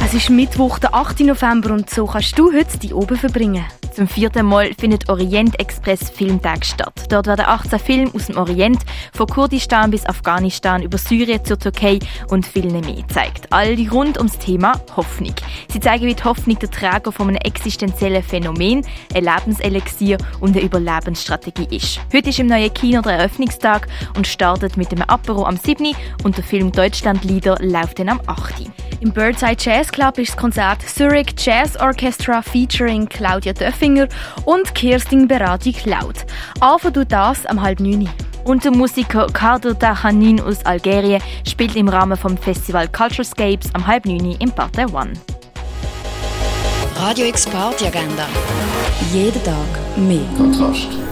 Es ist Mittwoch, der 8. November und so kannst du heute die oben verbringen. Zum vierten Mal findet Orient Express Filmtag statt. Dort werden 18 Filme aus dem Orient, von Kurdistan bis Afghanistan, über Syrien zur Türkei und viele mehr gezeigt. Alle rund ums Thema Hoffnung. Sie zeigen, wie die Hoffnung der Träger von einem existenziellen Phänomen, ein Lebenselixier und eine Überlebensstrategie ist. Heute ist im neuen Kino der Eröffnungstag und startet mit dem Apero am 7. und der Film Deutschlandlieder läuft dann am 8. Im Birdside Jazz Club ist das Konzert Zurich Jazz Orchestra featuring Claudia Döffinger und Kirstin Berati Cloud. Anfang du das am halb neun. Und der Musiker Kader Dahanin aus Algerien spielt im Rahmen vom Festival Culturescapes am halb neun im Parterre One. Radio X Party Agenda. Jeden Tag mehr. Kontrast.